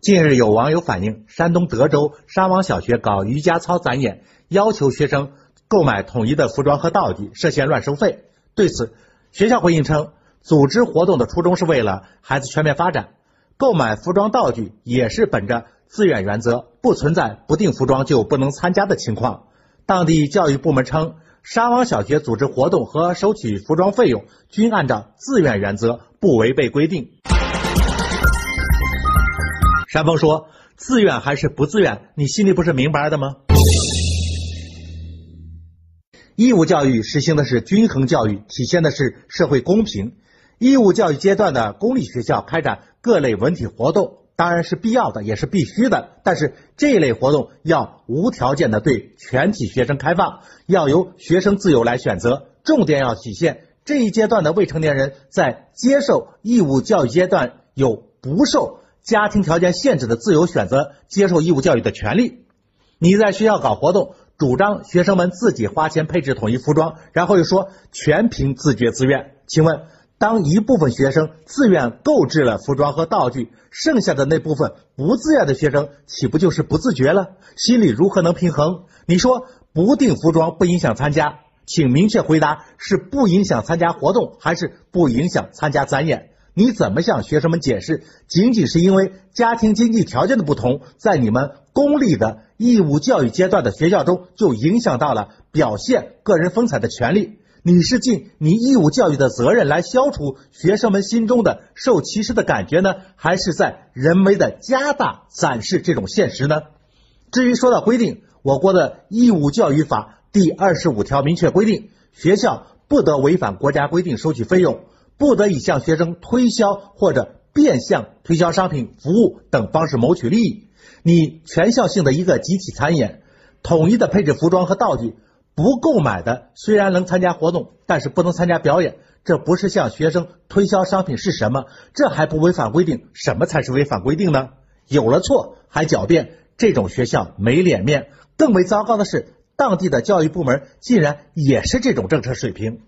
近日有网友反映，山东德州沙王小学搞瑜伽操展演，要求学生购买统一的服装和道具，涉嫌乱收费。对此，学校回应称，组织活动的初衷是为了孩子全面发展，购买服装道具也是本着自愿原则，不存在不订服装就不能参加的情况。当地教育部门称，沙王小学组织活动和收取服装费用均按照自愿原则，不违背规定。山峰说：“自愿还是不自愿，你心里不是明白的吗？”义务教育实行的是均衡教育，体现的是社会公平。义务教育阶段的公立学校开展各类文体活动，当然是必要的，也是必须的。但是这类活动要无条件的对全体学生开放，要由学生自由来选择。重点要体现这一阶段的未成年人在接受义务教育阶段有不受。家庭条件限制的自由选择接受义务教育的权利。你在学校搞活动，主张学生们自己花钱配置统一服装，然后又说全凭自觉自愿。请问，当一部分学生自愿购置了服装和道具，剩下的那部分不自愿的学生，岂不就是不自觉了？心里如何能平衡？你说不订服装不影响参加，请明确回答：是不影响参加活动，还是不影响参加展演？你怎么向学生们解释？仅仅是因为家庭经济条件的不同，在你们公立的义务教育阶段的学校中，就影响到了表现个人风采的权利？你是尽你义务教育的责任来消除学生们心中的受歧视的感觉呢，还是在人为的加大展示这种现实呢？至于说到规定，我国的义务教育法第二十五条明确规定，学校不得违反国家规定收取费用。不得以向学生推销或者变相推销商品、服务等方式谋取利益。你全校性的一个集体参演，统一的配置服装和道具，不购买的虽然能参加活动，但是不能参加表演。这不是向学生推销商品是什么？这还不违反规定？什么才是违反规定呢？有了错还狡辩，这种学校没脸面。更为糟糕的是，当地的教育部门竟然也是这种政策水平。